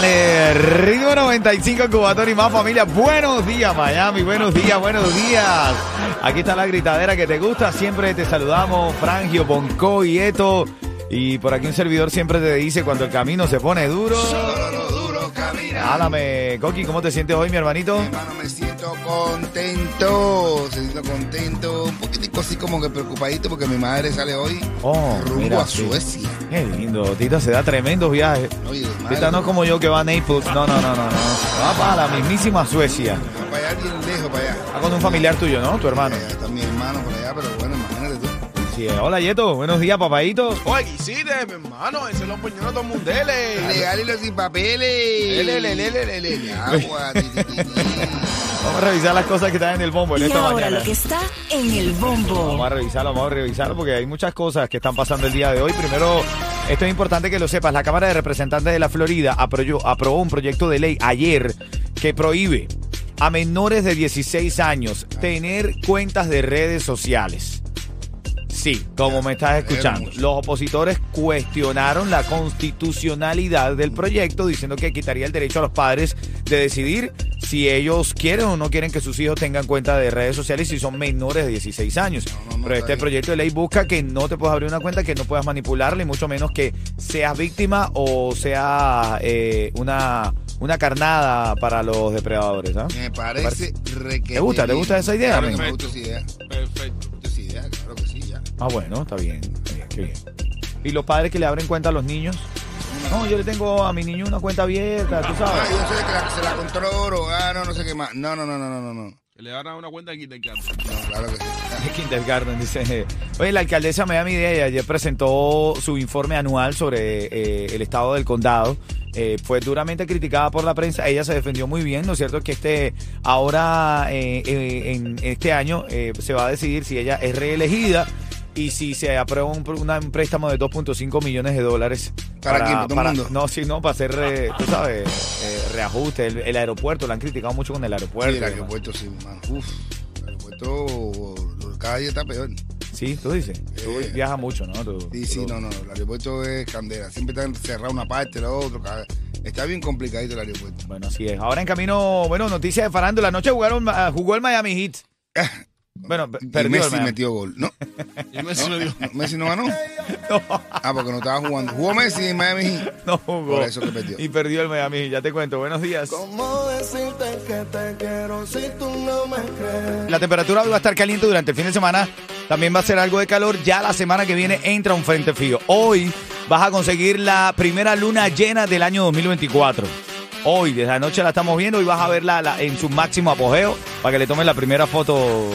Dale, Ritmo 95 Cubatón y más familia. Buenos días, Miami. Buenos días, buenos días. Aquí está la gritadera que te gusta. Siempre te saludamos, Frangio, Bonco y Eto. Y por aquí un servidor siempre te dice cuando el camino se pone duro. Háblame, Coqui, ¿cómo te sientes hoy, mi hermanito? Hermano, me siento contento. Me siento contento. Un poquitico así como que preocupadito porque mi madre sale hoy Oh, rumbo mira, a. Suecia. Qué lindo, Tita se da tremendos viajes. Oye, madre, Tita no es como yo que va a Naples. No, no, no, no, no. Va para la mismísima Suecia. va para allá bien lejos, para allá. Está con un familiar tuyo, ¿no? Tu hermano. Está mi hermano por allá, pero bueno, hola, Yeto. Buenos días, papadito. Oye, quisiste, mi hermano, ese es los puñones de mundeles. Legal y los sin papeles. Lele, lele, lele, lele. Agua. Vamos a revisar las cosas que están en el bombo en Y esta ahora mañana. lo que está en el bombo. Vamos a revisarlo, vamos a revisarlo porque hay muchas cosas que están pasando el día de hoy. Primero, esto es importante que lo sepas. La Cámara de Representantes de la Florida aprobó, aprobó un proyecto de ley ayer que prohíbe a menores de 16 años tener cuentas de redes sociales. Sí, como me estás escuchando. Los opositores cuestionaron la constitucionalidad del proyecto diciendo que quitaría el derecho a los padres de decidir si ellos quieren o no quieren que sus hijos tengan cuenta de redes sociales si son menores de 16 años. No, no, no, Pero este proyecto de ley busca que no te puedas abrir una cuenta, que no puedas manipularla y mucho menos que seas víctima o sea eh, una, una carnada para los depredadores. ¿ah? Me parece requete ¿Te gusta? ¿Te gusta esa idea, Claro me gusta esa idea. Perfecto. Ah, bueno, está bien. Está bien, qué bien. ¿Y los padres que le abren cuenta a los niños? No, yo le tengo a mi niño una cuenta abierta, tú Ah, sabes. yo sé que la- se la controlo, ah, no, no sé qué más. No, no, no, no, no, no, no. Que le van a dar una cuenta de kindergarten. No, claro que sí. De Kindergarten, dice. Oye, la alcaldesa Miami-Dade ayer presentó su informe anual sobre eh, el estado del condado. Eh, fue duramente criticada por la prensa. Ella se defendió muy bien, ¿no es cierto? Que este ahora, eh, eh, en este año, eh, se va a decidir si ella es reelegida y si se aprueba un, una- un préstamo de 2.5 millones de dólares. ¿Para quién? ¿Para mundo? No, sí, no, para hacer, eh, tú sabes, eh, reajuste. El, el aeropuerto, la han criticado mucho con el aeropuerto. Sí, el aeropuerto, sí, hermano. Uf, el aeropuerto lo- cada día está peor. Sí, tú dices. Tú Eh, viajas mucho, ¿no? Tú- Sí, sí, tú- no, no, el aeropuerto es candela. Siempre está cerrado una parte, la otra. cada- Está bien complicadito el aeropuerto. Bueno, así es. Ahora en camino, bueno, noticias de farándula. Anoche jugaron, ah, jugó el Miami Heat. Bueno, Y el Messi metió gol. No, Y Messi me dio. no, Messi no ganó. Ah, porque no estaba jugando. Jugó Messi en Miami. No jugó. Por eso que perdió. Y perdió el Miami. Ya te cuento. Buenos días. ¿Cómo decirte que te quiero si tú no me crees? La temperatura hoy va a estar caliente durante el fin de semana. También va a ser algo de calor. Ya la semana que viene entra un frente frío. Hoy vas a conseguir la primera luna llena del año 2024. Hoy, desde anoche la estamos viendo y vas a verla la- en su máximo apogeo para que le tomes la primera foto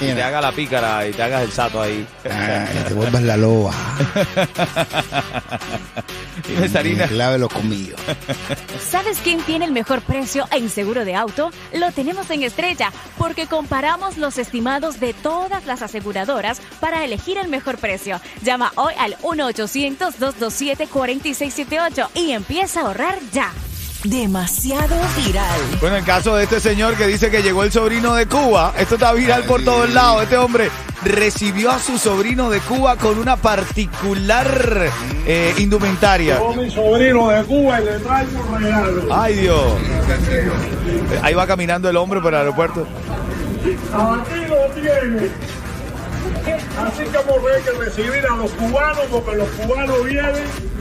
y te haga la pícara y te hagas el sato ahí. Ah, y te vuelvas la loba. Dime, Sarina. Clave los comillos. ¿Sabes quién tiene el mejor precio en seguro de auto? Lo tenemos en Estrella, porque comparamos los estimados de todas las aseguradoras para elegir el mejor precio. Llama hoy al 1-800-227-4678 y empieza a ahorrar ya. Demasiado viral. Bueno, en caso de este señor que dice que llegó el sobrino de Cuba, esto está viral por todos lados. Este hombre recibió a su sobrino de Cuba con una particular eh, indumentaria. mi sobrino de Cuba y le traigo un regalo. Ay, Dios. Ahí va caminando el hombre por el aeropuerto. Aquí lo tiene. Así que hemos que recibir a los cubanos porque los cubanos vienen.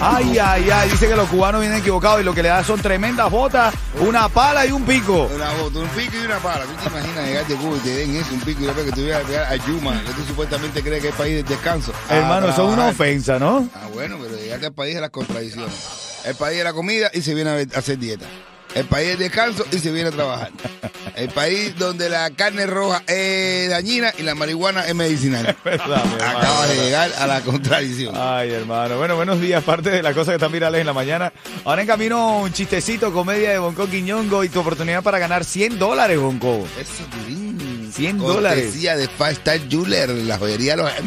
Ay, ay, ay. Dice que los cubanos vienen equivocados y lo que le da son tremendas botas, una pala y un pico. Una bota, un pico y una pala. ¿Tú te imaginas llegar de Cuba y te den eso, un pico y después que vayas a pegar a Yuma, que tú supuestamente crees que es país de descanso? Hermano, eso es una ofensa, ¿no? Ah, bueno, pero llegaste al país de las contradicciones. El país de la comida y se viene a hacer dieta. El país es descanso y se viene a trabajar. El país donde la carne roja es dañina y la marihuana es medicinal. Verdad, mi hermano. Acabas de llegar a la contradicción. Ay, hermano. Bueno, buenos días. Parte de las cosas que están virales en la mañana. Ahora en camino un chistecito, comedia de Bonco Quiñongo y tu oportunidad para ganar 100 dólares, Bonco. Eso, Durín. 100 dólares. De Five Star Jeweler, la joyería de los es.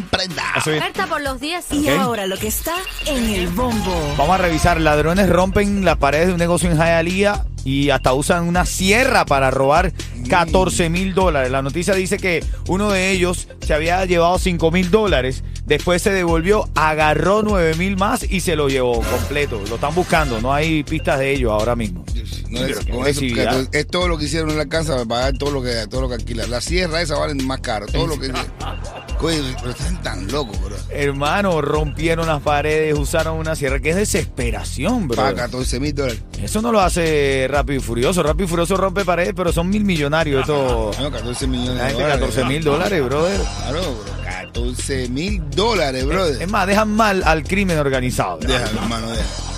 Oferta por los días Y Ok. ahora lo que está en el bombo. Vamos a revisar. Ladrones rompen las paredes de un negocio en Hialeah y hasta usan una sierra para robar 14 mil dólares. La noticia dice que uno de ellos se había llevado 5 mil dólares. Después se devolvió, agarró 9 mil más y se lo llevó completo. Lo están buscando. No hay pistas de ellos ahora mismo. No es, con eso, es todo lo que hicieron en la casa para pagar todo lo que todo lo que alquilan. La sierra esa valen más caro. Todo lo que. Oye, pero están tan locos, bro. Hermano, rompieron las paredes, usaron una sierra. Qué desesperación, bro. Para 14 mil dólares. Eso no lo hace Rápido y Furioso. Rápido y Furioso rompe paredes, pero son mil millonarios. Esto. No, 14 millones La de gente, dólares. 14 mil dólares, brother. Claro, bro. 14 mil dólares, brother. Es más, dejan mal al crimen organizado. Déjalo, hermano, déjalo.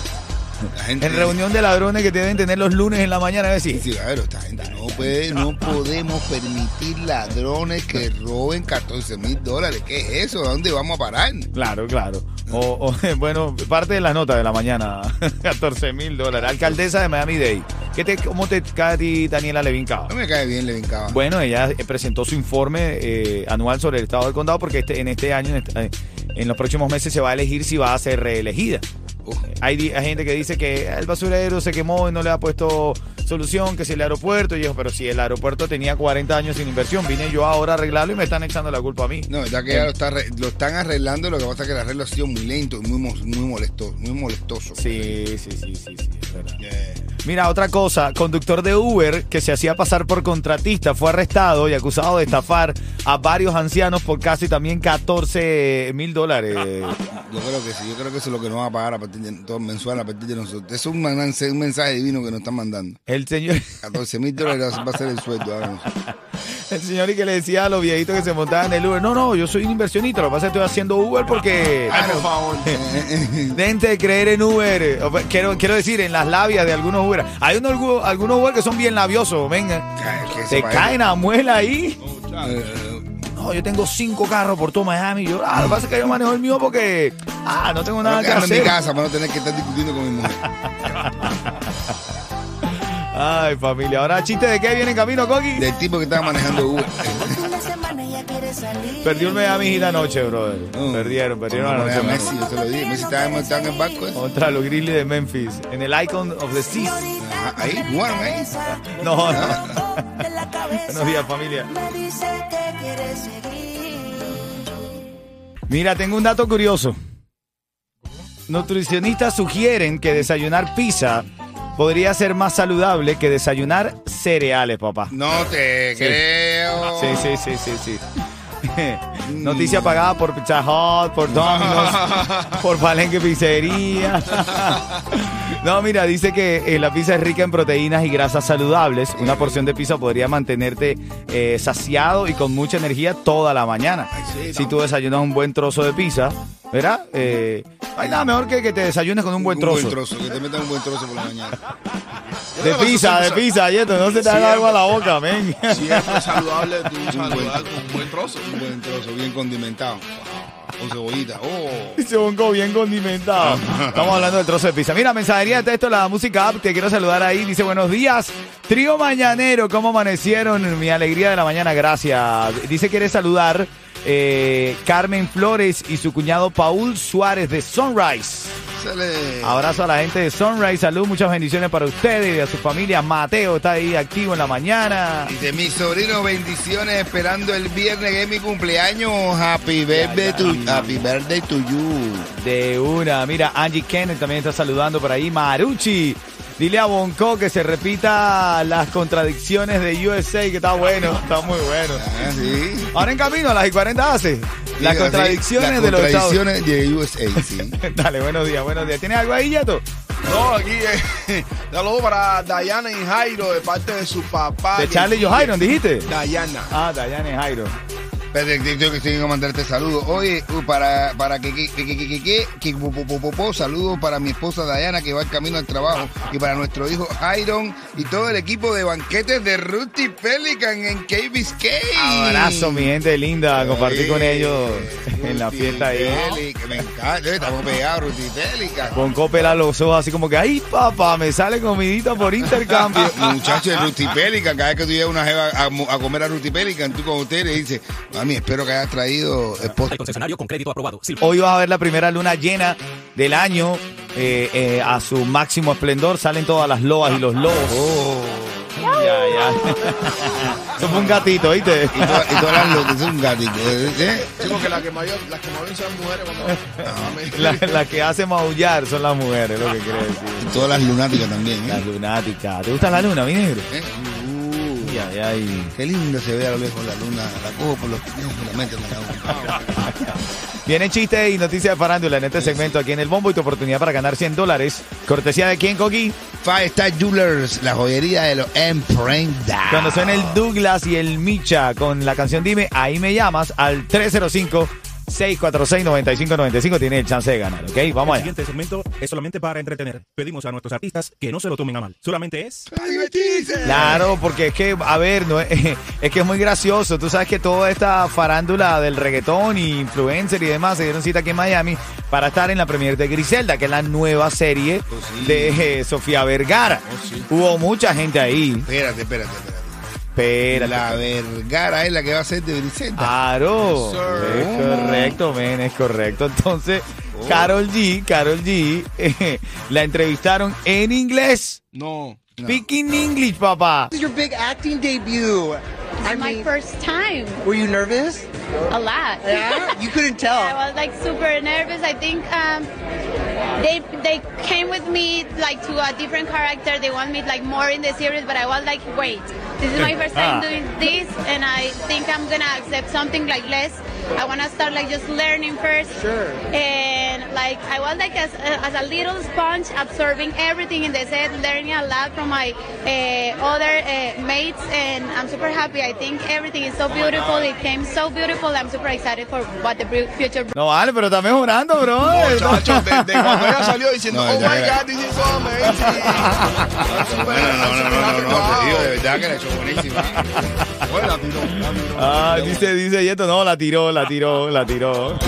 La gente. En reunión de ladrones que deben tener los lunes en la mañana, es decir, Sí, claro, esta gente no puede, no podemos permitir ladrones que roben 14 mil dólares. ¿Qué es eso? ¿A dónde vamos a parar? claro, claro. O, o, bueno, parte de la nota de la mañana, 14 mil dólares. Alcaldesa de Miami-Dade. ¿Qué te, ¿Cómo te cae a ti, Daniela Levin Cava? No me cae bien, Levin Cava. Bueno, ella presentó su informe eh, anual sobre el estado del condado porque este, en este año, en, este- eh, en los próximos meses, se va a elegir si va a ser reelegida. Hay, hay gente que dice que el basurero se quemó y no le ha puesto solución, que si el aeropuerto, y yo, pero si el aeropuerto tenía 40 años sin inversión, vine yo ahora a arreglarlo y me están echando la culpa a mí. No, ya que ya lo, está lo están arreglando, lo que pasa es que el arreglo ha sido muy lento y muy, muy molestoso. Muy molestoso. Sí, sí, sí, sí, sí, es verdad. Yeah. Mira, otra cosa, conductor de Uber que se hacía pasar por contratista fue arrestado y acusado de estafar a varios ancianos por casi también 14 mil dólares. Yo creo que sí, yo creo que eso es lo que nos va a pagar a partir de todo mensual a partir de nosotros. Eso es un, mensaje- un mensaje divino que nos están mandando. El señor, 14 mil dólares va a ser el sueldo el señor y que le decía a los viejitos que se montaban en el Uber, no, no, yo soy un inversionista, lo que pasa es que estoy haciendo Uber porque... Ay, por favor. Dejen de creer en Uber. Quiero, quiero decir, en las labias de algunos Uber. Hay unos, algunos- Uber que son bien labiosos, venga. Eso caen a muela ahí. Eh, No, yo tengo cinco carros por todo Miami. Yo, ah, lo que pasa es que yo manejo el mío porque, ah, no tengo nada que quedarme en mi hacer. casa para no tener que estar discutiendo con mi mujer. Ay, familia. Ahora, chiste de qué viene en camino, Coqui. Del tipo que estaba manejando Uber. Perdió el Miami Heat anoche, brother. No. Perdieron, perdieron anoche. poner a Messi, yo te lo dije. Messi estaba, estaba en el barco. ¿eh? Contra los Grizzlies de Memphis. En el Icon of the Seas. Ah, Ahí, jugaron ahí. No, no. Buenos días, familia. Mira, tengo un dato curioso. Nutricionistas sugieren que desayunar pizza podría ser más saludable que desayunar cereales, papá. No te Sí. creo. Sí, sí, sí, sí, sí. Noticia pagada por Pizza Hut, por Domino's, por Palenque Pizzería. No, mira, dice que eh, la pizza es rica en proteínas y grasas saludables. Una porción de pizza podría mantenerte eh, saciado y con mucha energía toda la mañana. sí, Si tú desayunas un buen trozo de pizza, ¿verdad? Eh, no hay nada mejor que que te desayunes con un buen trozo. Un buen trozo, que te metan un buen trozo por la mañana. De pizza, de pizza, y esto, no se te haga algo a la boca, men. Siempre saludable, tú saludar con un buen trozo. Un buen trozo, bien condimentado. Con cebollita. Oh. Bongo bien condimentado. Estamos hablando del trozo de pizza. Mira, mensajería de texto, la música app, te quiero saludar ahí. Dice, buenos días. Trío Mañanero, ¿cómo amanecieron? Mi alegría de la mañana, gracias. Dice, quiere saludar eh, Carmen Flores y su cuñado Paul Suárez de Sunrise. Abrazo a la gente de Sunrise, salud, muchas bendiciones para ustedes y a su familia. Mateo está ahí activo en la mañana. De mi sobrino, bendiciones, esperando el viernes que es mi cumpleaños. Happy birthday to, happy birthday to you. De una. Mira, Angie Kenneth también está saludando por ahí. Maruchi. Dile a Bonco que se repita las contradicciones de USA, que está bueno, está muy bueno. Ah, sí. Ahora en camino a las y 40 hace. Las Sí, contradicciones las de los Estados contradicciones de USA, sí. Dale, buenos días, buenos días. ¿Tienes algo ahí, Yeto? No, aquí eh, saludo para Dayana y Jairo de parte de su papá. De Charlie y Jairon, dijiste. Dayana. Ah, Dayane Jairo. Espérate, tengo que, tengo que mandarte saludos. Oye, uh, para, para que, que, que, que, que, que, que saludos para mi esposa Dayana que va en camino al trabajo y para nuestro hijo Iron y todo el equipo de banquetes de Rusty Pelican en Cave Biscayne. Abrazo, mi gente linda, compartir con ellos en la fiesta ahí. me encanta, estamos pegados, Rusty Pelican. Con copela los ojos así como que, ay papá, me sale comidita por intercambio. Muchachos, Rusty Pelican, cada vez que tú llevas una jeva a, comer a Rusty Pelican, tú con ustedes dices, mami, espero que hayas traído esposa. Al concesionario con crédito aprobado. Hoy vas a ver la primera luna llena del año eh, eh, a su máximo esplendor. Salen todas las loas y los lobos. Oh. Ya, ya. Eso fue un gatito, ¿viste? Y, todas- y las locas, es un gatito. ¿eh? Sí, porque las que mayor, las que más ven son mujeres cuando. La, la que hace maullar son las mujeres, lo que quiere Y decir. todas las lunáticas también. Las ¿eh? lunáticas. ¿Te gusta la luna, mi negro? ¿Eh? Qué lindo se ve a lo lejos la luna. La cojo por los pies y la meto en la. Vienen chistes y noticias de farándula en este segmento aquí en el Bombo y tu oportunidad para ganar 100 dólares. ¿Cortesía de quién, Coqui? Five Star Jewelers, la joyería de los emprendados. Cuando suene el Douglas y el Micha con la canción Dime, ahí me llamas al 305-646-9595. Tienes el chance de ganar, ¿ok? Vamos El allá. siguiente segmento es solamente para entretener. Pedimos a nuestros artistas que no se lo tomen a mal. Solamente es Claro, porque es que, a ver, no es, es que es muy gracioso. Tú sabes que toda esta farándula del reggaetón y influencer y demás se dieron cita aquí en Miami para estar en la premier de Griselda, que es la nueva serie de eh, Sofía Vergara. Hubo mucha gente ahí. Espérate, espérate, espérate. Pero La Vergara es la que va a ser de Vicenta. Claro, es correcto, men, es correcto. Entonces, Carol G, Carol G, eh, la entrevistaron en inglés. No. Speaking English, papá. This is your big acting debut. I my mean, first time. were you nervous? A lot. Yeah, you couldn't tell. I was like super nervous. I think um, they they came with me like to a different character. They want me like more in the series, but I was like, wait, this is my first time Ah. doing this, and I think I'm gonna accept something like less. I wanna start like just learning first. Sure. And like I was like as, as a little sponge, absorbing everything in the set, learning a lot from my uh, other uh, mates, and I'm super happy. I think everything is so beautiful. It came so beautiful. I'm super excited for what the future. No vale, pero está mejorando, bro. Muchachos, desde cuando ella salió diciendo, No, oh my god, this is so amazing. No, no, no, no, no, no, te digo, de verdad que la hecho buenísima. La tiró, la tiró. Ah, dice, dice Yeto, no, la tiró, la tiró, la tiró.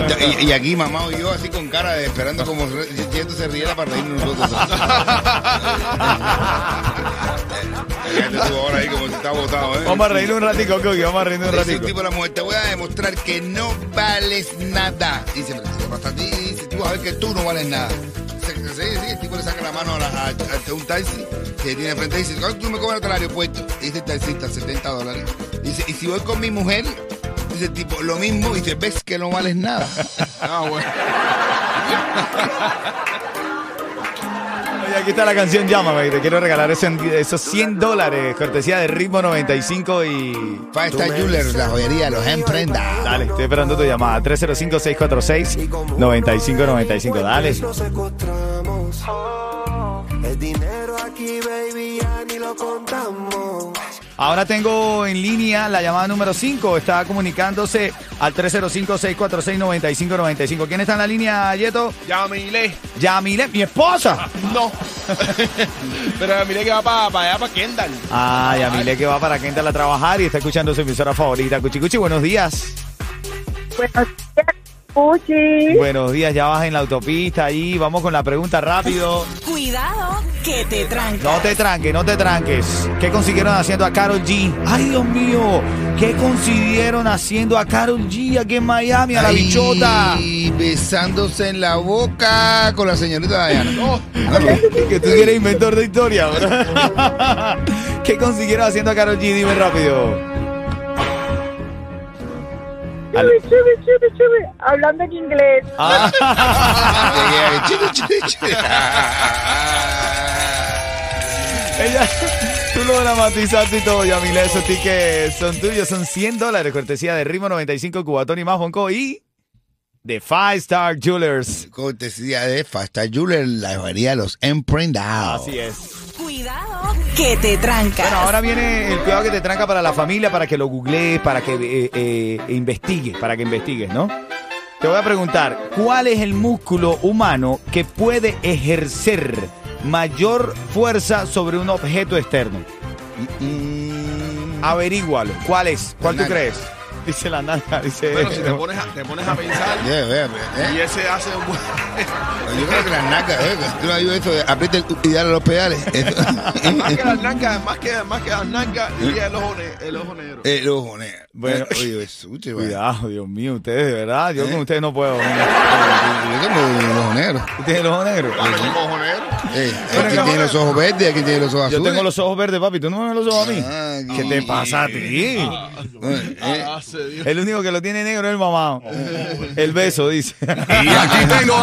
Y, y aquí mamá y yo así con cara de esperando como esto se riera para reírnos nosotros. Ahora ahí como si estaba botado, ¿eh? Vamos a reírnos un ratico, Coqui, vamos a reírnos un Dice el ratico. tipo a la mujer, te voy a demostrar que no vales nada. Dice, dice, hasta ti, dice, tú vas a ver que tú no vales nada. Dice, Sí, sí, el tipo le saca la mano a, la- a- a un taxi que tiene enfrente y dice, ¿cuánto tú me cobras al aeropuerto? Dice el taxista, 70 dólares. Dice, y si voy con mi mujer, dice tipo, lo mismo, y dice, ves que no vales nada. Ah, bueno. Oye, aquí está la canción Llámame y te quiero regalar ese- esos 100 dólares, cortesía de Ritmo 95 y... Five Star Jewelers, la joyería, los emprendas. Dale, estoy esperando tu llamada. 305-646-9595. Dale. El dinero aquí, baby, ya ni lo contamos. Ahora tengo en línea la llamada número 5. Está comunicándose al 305-646-9595. ¿Quién está en la línea, Yeto? Ya miré. Yamile, mi esposa. No. Pero miré que va para allá, para Kendall. Ah, Yamile que va para Kendall a trabajar y está escuchando su emisora favorita. Cuchi Cuchi, buenos días. Buenos días, Puchi. Buenos días, ya vas en la autopista ahí. Vamos con la pregunta rápido. Cuidado que te tranca. No te tranques, no te tranques. ¿Qué consiguieron haciendo a Carol G? Ay, Dios mío. ¿Qué consiguieron haciendo a Carol G aquí en Miami, a la Ay, bichota? besándose en la boca con la señorita Diana. No, Que tú eres inventor de historia, ¿verdad? ¿Qué consiguieron haciendo a Carol G? Dime rápido. Chubi, chubi, chubi, chubi. Hablando en inglés. Ah, ella, tú lo dramatizaste y todo, Yamile. Esos tickets son tuyos, son 100 dólares, cortesía de Ritmo 95, Cubatón y más, Juanco, y de Five Star Jewelers. Cortesía de Fasta Jeweler, la joyería de los emprendados. Así es. Cuidado, que te trancas. Bueno, ahora viene el cuidado que te tranca para la familia, para que lo googlees, para que eh, eh, investigues, para que investigues, ¿no? Te voy a preguntar, ¿cuál es el músculo humano que puede ejercer mayor fuerza sobre un objeto externo? Averígualo. ¿Cuál es? ¿Cuál tú crees? Dice la nalga, dice... Bueno, si te pones a, te pones a pensar Yeah, yeah, yeah. y ese hace un buen... Yo creo que las nalgas, eh, tú no has esto de aprieta el- y dale a los pedales. Eso- más que las nalgas, más que, más que las nalgas, diría el ojo, ne- el ojo negro. El ojo negro. Bueno, oye, eso. Cuidado, Dios mío, ustedes, de verdad, yo ¿Eh? con ustedes no puedo. Yo tengo el ojo negro. ¿Usted tiene el ojo negro? Claro, tengo ojo negro. Eh, tiene los ojos verdes, quien tiene los ojos Yo tengo los ojos verdes, papi. ¿Tú no me ves los ojos a mí? Ah, ¿Qué te pasa a ti? Eh, Ah, dio. El único que lo tiene negro es el mamá. El beso, dice. Y aquí tengo